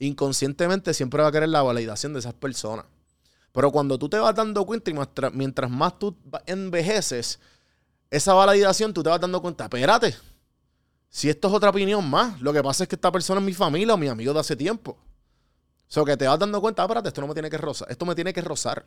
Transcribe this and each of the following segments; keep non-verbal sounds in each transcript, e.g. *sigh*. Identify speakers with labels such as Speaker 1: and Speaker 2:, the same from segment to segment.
Speaker 1: inconscientemente siempre va a querer la validación de esas personas. Pero cuando tú te vas dando cuenta y mientras, más tú envejeces, esa validación tú te vas dando cuenta, espérate, si esto es otra opinión más, lo que pasa es que esta persona es mi familia o mi amigo de hace tiempo. O sea, que te vas dando cuenta, ah, espérate, esto no me tiene que rozar, esto me tiene que rozar.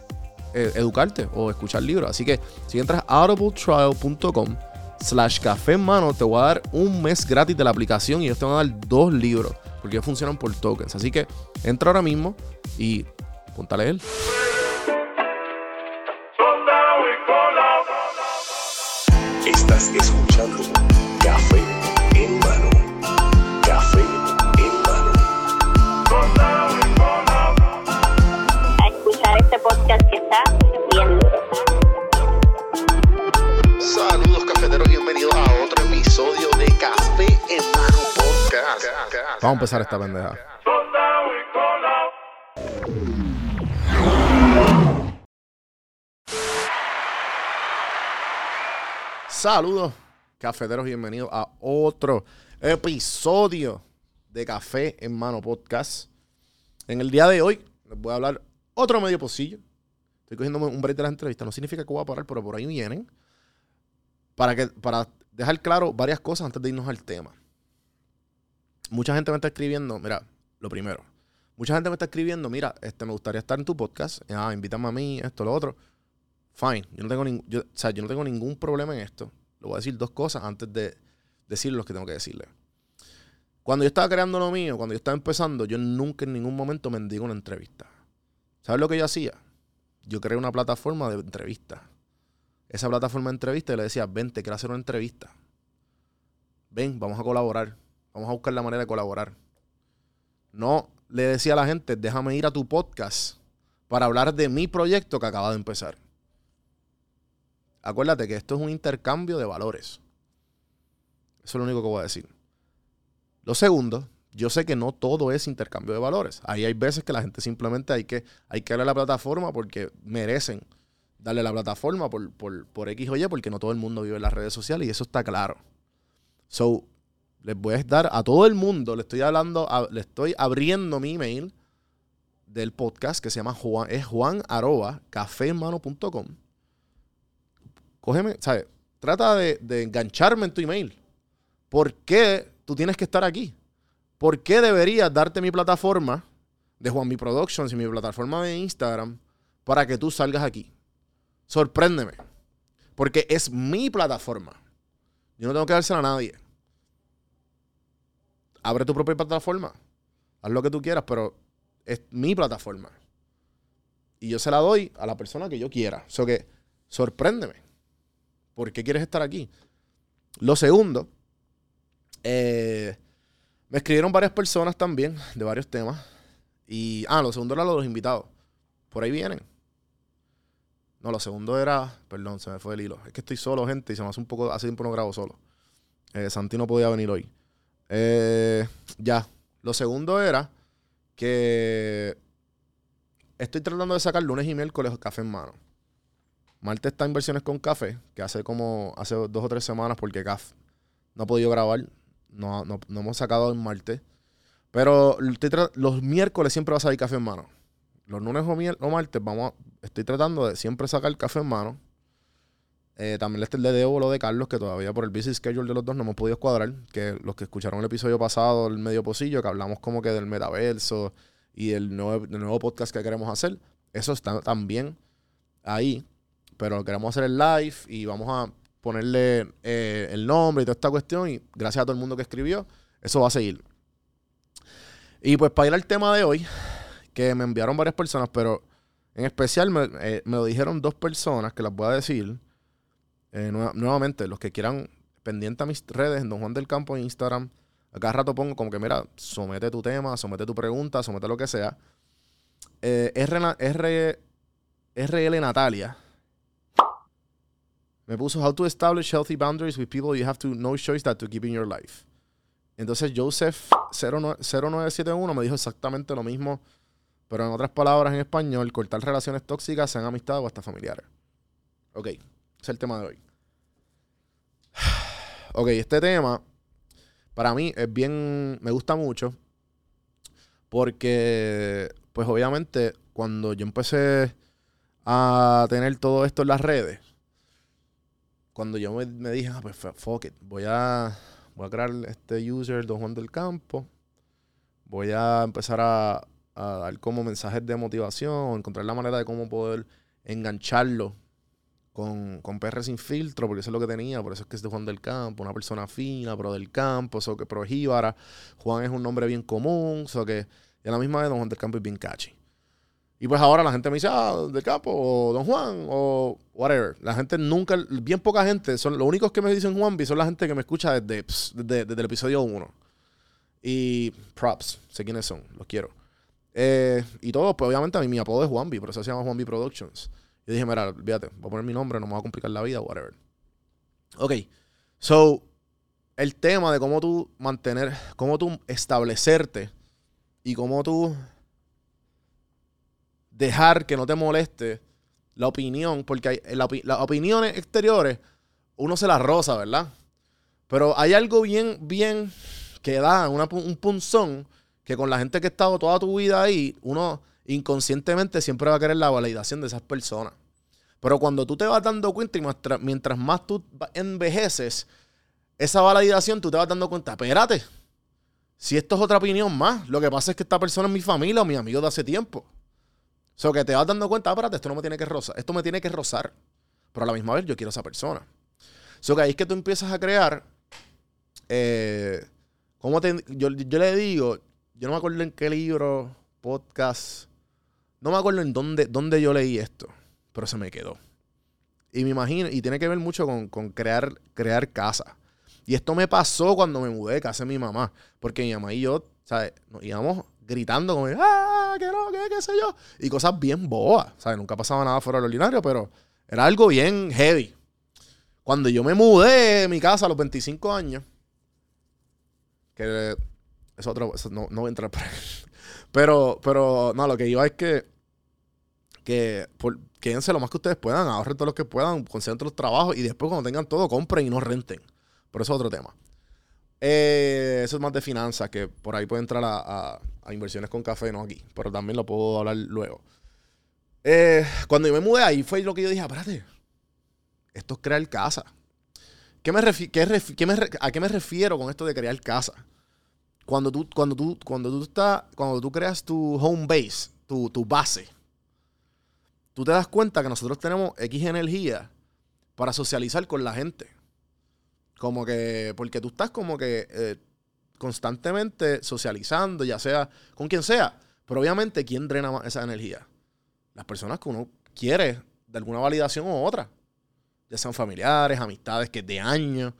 Speaker 1: eh, educarte o escuchar libros. Así que si entras a audibletrial.com slash café en mano, te voy a dar un mes gratis de la aplicación y ellos te van a dar dos libros porque ellos funcionan por tokens. Así que entra ahora mismo y ponte a.
Speaker 2: Estás escuchando Café
Speaker 1: Vamos a empezar esta pendeja. Saludos, cafeteros, bienvenidos a otro episodio de Café en Mano Podcast. En el día de hoy les voy a hablar otro medio pocillo. Estoy cogiendo un break de las entrevistas. No significa que voy a parar, pero por ahí vienen. Para, que, para dejar claro varias cosas antes de irnos al tema. Mucha gente me está escribiendo, mira, lo primero. Mucha gente me está escribiendo, mira, este, me gustaría estar en tu podcast. Ah, invítame a mí, esto, lo otro. Fine. Yo no tengo, ning- yo, o sea, yo no tengo ningún problema en esto. Le voy a decir dos cosas antes de decir lo que tengo que decirle. Cuando yo estaba creando lo mío, cuando yo estaba empezando, yo nunca en ningún momento mendigo una entrevista. ¿Sabes lo que yo hacía? Yo creé una plataforma de entrevistas. Esa plataforma de entrevistas, le decía, ven, te quiero hacer una entrevista. Ven, vamos a colaborar. Vamos a buscar la manera de colaborar. No le decía a la gente, déjame ir a tu podcast para hablar de mi proyecto que acaba de empezar. Acuérdate que esto es un intercambio de valores. Eso es lo único que voy a decir. Lo segundo, yo sé que no todo es intercambio de valores. Ahí hay veces que la gente simplemente hay que, hay que darle la plataforma porque merecen darle la plataforma por, por, por X o Y, porque no todo el mundo vive en las redes sociales y eso está claro. So, les voy a dar a todo el mundo, le estoy hablando, le estoy abriendo mi email del podcast que se llama Juan, es juan. Cógeme, ¿sabes? Trata de, engancharme en tu email. ¿Por qué tú tienes que estar aquí? ¿Por qué deberías darte mi plataforma de Juan Mi Productions y mi plataforma de Instagram para que tú salgas aquí? Sorpréndeme. Porque es mi plataforma. Yo no tengo que dársela a nadie. Abre tu propia plataforma. Haz lo que tú quieras, pero es mi plataforma. Y yo se la doy a la persona que yo quiera. O sea que, sorpréndeme. ¿Por qué quieres estar aquí? Lo segundo, eh, me escribieron varias personas también de varios temas. Y, ah, lo segundo era lo de los invitados. Por ahí vienen. No, lo segundo era, perdón, se me fue el hilo. Es que estoy solo, gente, y se me hace un poco, hace tiempo no grabo solo. Eh, Santi no podía venir hoy. Eh, ya. Lo segundo era que estoy tratando de sacar lunes y miércoles café en mano. Martes está inversiones con café, que hace como hace dos o tres semanas porque CAF no ha podido grabar. No, no, no hemos sacado el martes. Pero los miércoles siempre va a salir café en mano. Los lunes o, o martes vamos estoy tratando de siempre sacar café en mano. Eh, también le debo lo de Carlos, que todavía por el busy schedule de los dos no hemos podido cuadrar. Que los que escucharon el episodio pasado, el medio pocillo, que hablamos como que del metaverso y el nuevo podcast que queremos hacer, eso está también ahí. pero queremos hacer el live y vamos a ponerle eh, el nombre y toda esta cuestión. Y gracias a todo el mundo que escribió, eso va a seguir. Y pues para ir al tema de hoy, que me enviaron varias personas, pero en especial me, eh, me lo dijeron dos personas que las voy a decir. Eh, nueva- nuevamente, los que quieran pendiente a mis redes, en Don Juan del Campo en Instagram. A cada rato pongo como que, mira, somete tu tema, somete tu pregunta, somete lo que sea. Eh, RL Natalia me puso How to establish healthy boundaries with people you have to no choice that to keep in your life. Entonces Joseph 09 0971 me dijo exactamente lo mismo, pero en otras palabras en español, cortar relaciones tóxicas, sean amistades o hasta familiares. Ok, es el tema de hoy. *sighs* Ok, este tema para mí es bien, me gusta mucho porque, pues obviamente, cuando yo empecé a tener todo esto en las redes, cuando yo me, dije, ah, pues fu- fuck it, voy a, voy a crear este user Don Juan del Campo, voy a empezar a, a dar como mensajes de motivación, encontrar la manera de cómo poder engancharlo con, con PR sin filtro, porque eso es lo que tenía, por eso es que es de Juan del Campo, una persona fina, pro del campo, eso que pro jíbara. Juan es un nombre bien común, eso que y a la misma vez Don Juan del Campo es bien catchy. Y pues ahora la gente me dice, ah, del campo, o Don Juan, o whatever. La gente nunca, bien poca gente, son los únicos que me dicen Juanvi son la gente que me escucha desde, desde, desde el episodio 1. Y props, sé quiénes son, los quiero. Eh, y todo, pues obviamente a mí mi apodo es Juanvi, por eso se llama Juanvi Productions. Yo dije, mira, olvídate, voy a poner mi nombre, no me voy a complicar la vida, whatever. Ok, so, el tema de cómo tú mantener, cómo tú establecerte y cómo tú dejar que no te moleste la opinión, porque la las opiniones exteriores uno se las roza, ¿verdad? Pero hay algo bien, bien que da un punzón que con la gente que ha estado toda tu vida ahí, uno inconscientemente siempre va a querer la validación de esas personas. Pero cuando tú te vas dando cuenta y mientras, más tú envejeces, esa validación tú te vas dando cuenta, espérate, si esto es otra opinión más, lo que pasa es que esta persona es mi familia o mi amigo de hace tiempo. O sea, que te vas dando cuenta, "Ah, espérate, esto no me tiene que rozar, esto me tiene que rozar. Pero a la misma vez yo quiero a esa persona. O sea, que ahí es que tú empiezas a crear, eh, ¿cómo te- yo, yo le digo, yo no me acuerdo en qué libro, podcast, no me acuerdo en dónde, dónde yo leí esto, pero se me quedó. Y me imagino, y tiene que ver mucho con, con crear, crear casa. Y esto me pasó cuando me mudé de casa de mi mamá. Porque mi mamá y yo, ¿sabes? Íbamos gritando como, ¡ah, que no, que qué sé yo! Y cosas bien boas, ¿sabes? Nunca pasaba nada fuera de lo ordinario, pero era algo bien heavy. Cuando yo me mudé de mi casa a los 25 años, que es otro, no, no voy a entrar. *laughs* Pero, pero, no, lo que iba es que, que por, quédense lo más que ustedes puedan, ahorren todo lo que puedan, concentren los trabajos y después cuando tengan todo, compren y no renten. Pero eso es otro tema. Eh, eso es más de finanzas, que por ahí puede entrar a, inversiones con café, no aquí. Pero también lo puedo hablar luego. Eh, cuando yo me mudé ahí fue lo que yo dije, espérate, esto es crear casa. ¿Qué me qué qué me ¿A qué me refiero con esto de crear casa? Cuando tú, cuando tú, cuando tú estás, cuando tú creas tu home base, tu, tu base, tú te das cuenta que nosotros tenemos X energía para socializar con la gente. Como que, porque tú estás como que eh, constantemente socializando, ya sea con quien sea. Pero obviamente, ¿quién drena más esa energía? Las personas que uno quiere de alguna validación u otra. Ya sean familiares, amistades que de años.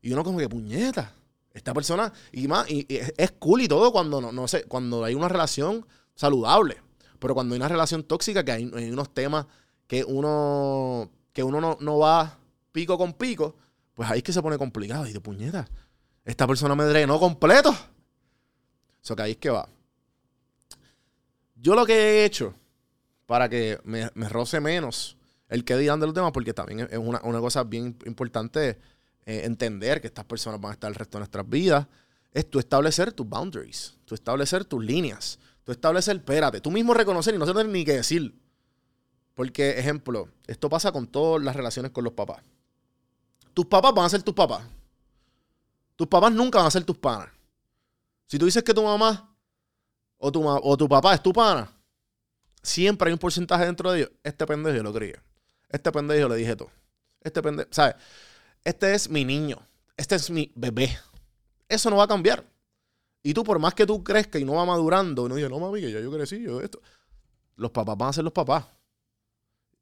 Speaker 1: Y uno como que puñeta. Esta persona, y más, y, es cool y todo cuando no, no sé, cuando hay una relación saludable. Pero cuando hay una relación tóxica, que hay, unos temas que uno, que uno no, no va pico con pico, pues ahí es que se pone complicado. Y de puñeta, esta persona me drenó completo. Eso que ahí es que va. Yo lo que he hecho para que me, roce menos el que digan de los temas, porque también es es una, una cosa bien importante eh, entender que estas personas van a estar el resto de nuestras vidas, es tú establecer tus boundaries, tú establecer tus líneas, tú establecer, espérate, tú mismo reconocer y no tener ni que decir. Porque, ejemplo, esto pasa con todas las relaciones con los papás. Tus papás van a ser tus papás. Tus papás nunca van a ser tus panas. Si tú dices que tu mamá o tu, o tu papá es tu pana, siempre hay un porcentaje dentro de ellos. Este pendejo yo lo creía. Este pendejo le dije todo. Este pendejo, ¿sabes? Este es mi niño. Este es mi bebé. Eso no va a cambiar. Y tú, por más que tú crezcas y no va madurando, y no dices, no mami, que ya yo crecí, yo esto. Los papás van a ser los papás.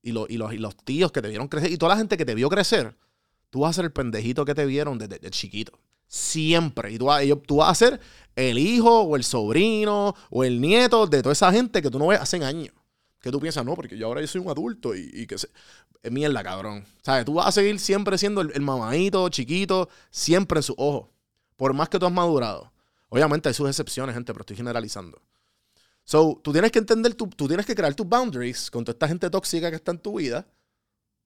Speaker 1: Y, lo- y los, y los tíos que te vieron crecer, y toda la gente que te vio crecer, tú vas a ser el pendejito que te vieron desde, desde chiquito. Siempre. Y tú, vas- tú vas a ser el hijo o el sobrino o el nieto de toda esa gente que tú no ves hace años. Que tú piensas, no, porque yo ahora yo soy un adulto y, y que se... Mierda, cabrón. ¿Sabes? Tú vas a seguir siempre siendo el, el mamadito, chiquito, siempre en sus ojos. Por más que tú has madurado. Obviamente hay sus excepciones, gente, pero estoy generalizando. So, tú tienes que entender, tu- tú tienes que crear tus boundaries con toda esta gente tóxica que está en tu vida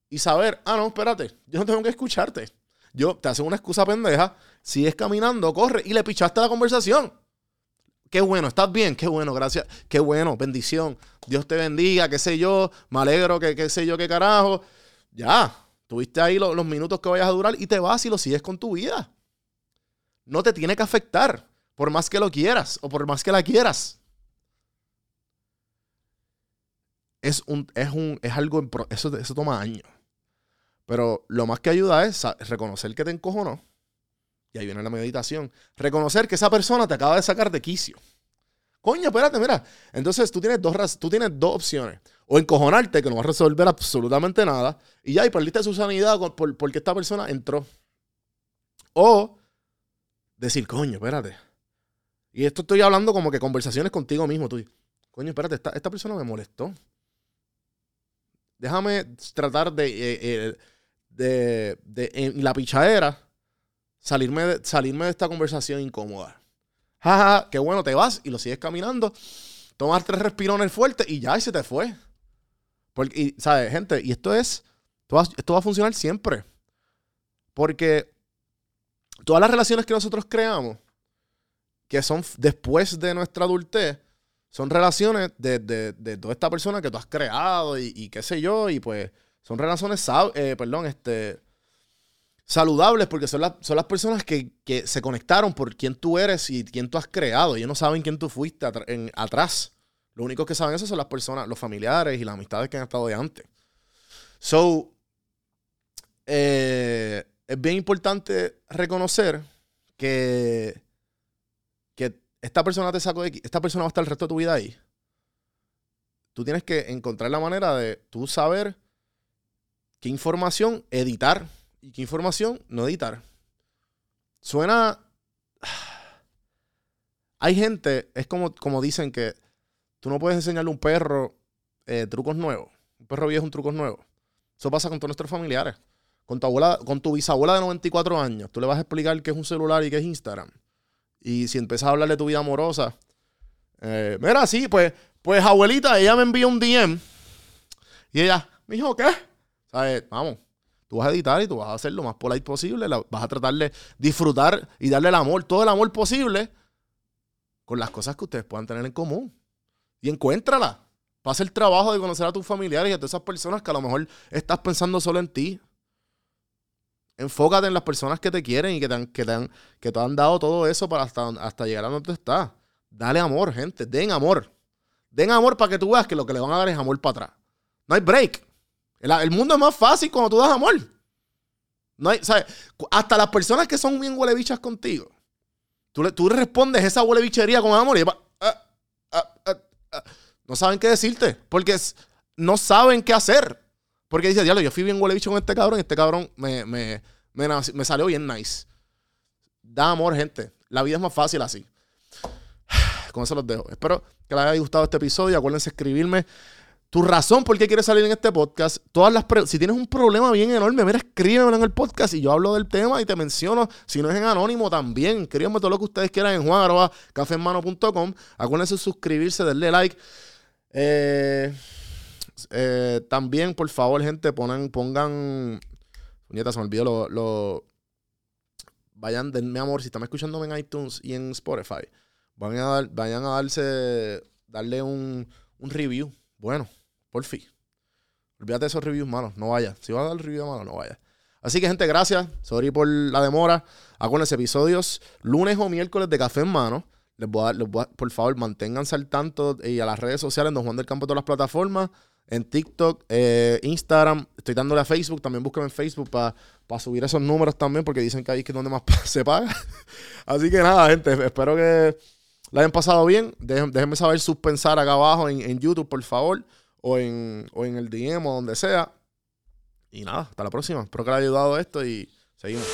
Speaker 1: y saber, ah, no, espérate, yo no tengo que escucharte. Yo te hacen una excusa pendeja, sigues caminando, corre y le pichaste la conversación. Qué bueno, estás bien, qué bueno, gracias, qué bueno, bendición. Dios te bendiga, qué sé yo, me alegro, que qué sé yo, qué carajo. Ya, tuviste ahí lo- los minutos que vayas a durar y te vas y lo sigues con tu vida. No te tiene que afectar, por más que lo quieras o por más que la quieras. Es un, es un, es algo, eso, eso toma años. Pero lo más que ayuda es reconocer que te encojonó. Y ahí viene la meditación. Reconocer que esa persona te acaba de sacar de quicio. Coño, espérate, mira. Entonces tú tienes dos, tú tienes dos opciones. O encojonarte, que no va a resolver absolutamente nada. Y ya, y perdiste su sanidad por- porque esta persona entró. O decir, coño, espérate. Y esto estoy hablando como que conversaciones contigo mismo. Tú, coño, espérate, esta, persona me molestó. Déjame tratar de, eh, eh, de, de en la pichadera, salirme de, salirme de esta conversación incómoda. Jaja, qué bueno, te vas y lo sigues caminando. Tomas tres respirones fuertes y ya, y se te fue. Porque, ¿sabes, gente? Y esto es, esto va a funcionar siempre. Porque todas las relaciones que nosotros creamos, que son después de nuestra adultez, son relaciones de, de- de toda esta persona que tú has creado y, qué sé yo, y pues son relaciones, eh, perdón, este, saludables porque son, las son las personas que, que se conectaron por quién tú eres y quién tú has creado. Ellos no saben quién tú fuiste atrás. Lo único que saben eso son las personas, los familiares y las amistades que han estado de antes. So, eh, es bien importante reconocer que esta persona te sacó de aquí, esta persona va a estar el resto de tu vida ahí. Tú tienes que encontrar la manera de tú saber qué información editar y qué información no editar. Suena. *sighs* Hay gente, es como, como dicen que tú no puedes enseñarle a un perro eh, trucos nuevos. Un perro viejo un trucos nuevos. Eso pasa con todos nuestros familiares. Con tu abuela, con tu bisabuela de 94 años, tú le vas a explicar qué es un celular y qué es Instagram. Y si empiezas a hablar de tu vida amorosa, eh, mira, sí, pues, pues abuelita, ella me envió un DM. Y ella, me dijo, ¿qué? ¿Sabes? Vamos, tú vas a editar y tú vas a hacer lo más polite posible. la- vas a tratar de disfrutar y darle el amor, todo el amor posible, con las cosas que ustedes puedan tener en común. Y encuéntrala. Pasa el trabajo de conocer a tus familiares y a todas esas personas que a lo mejor estás pensando solo en ti. Enfócate en las personas que te quieren y que te han, que te han, que te han dado todo eso para hasta, hasta llegar a donde tú estás. Dale amor, gente. Den amor. Den amor para que tú veas que lo que le van a dar es amor para atrás. No hay break. El, el mundo es más fácil cuando tú das amor. No hay, ¿sabes? Hasta las personas que son bien huelebichas contigo. Tú, le, tú respondes esa huelebichería con amor y ah, ah, ah, no saben qué decirte. Porque no saben qué hacer. Porque dice, diablo, yo fui bien huele bicho con este cabrón y este cabrón me, me, me, salió bien nice. Da amor, gente. La vida es más fácil así. *sighs* Con eso los dejo. Espero que les haya gustado este episodio. Acuérdense de escribirme tu razón por qué quieres salir en este podcast. Todas las si tienes un problema bien enorme, mira, escríbemelo en el podcast y yo hablo del tema y te menciono. Si no es en anónimo, también. Escríbeme todo lo que ustedes quieran en juan.cafehermano.com. Acuérdense de suscribirse, darle like. Eh, eh, también, por favor, gente, ponen, pongan. Puñeta, se me olvidó lo. lo- vayan, denme amor. Si están escuchándome en iTunes y en Spotify, vayan a, dar- vayan a darse. Darle un, review. Bueno, por fin. Olvídate esos reviews malos. No vaya. Si vas a dar review malo, no vaya. Así que, gente, gracias. Sorry por la demora. Acuérdense, episodios lunes o miércoles de Café en Mano. Les voy a les voy por favor, manténganse al tanto y a las redes sociales, Don Juan del Campo, todas las plataformas. En TikTok, eh, Instagram. Estoy dándole a Facebook. También búsquenme en Facebook para subir esos números también, porque dicen que ahí es que donde más *laughs* se paga. Así que nada, gente, espero que la hayan pasado bien. Dejen- déjenme saber sus pensar acá abajo en, en YouTube, por favor, o en, o en el DM o donde sea. Y nada, hasta la próxima. Espero que les haya ayudado esto y seguimos.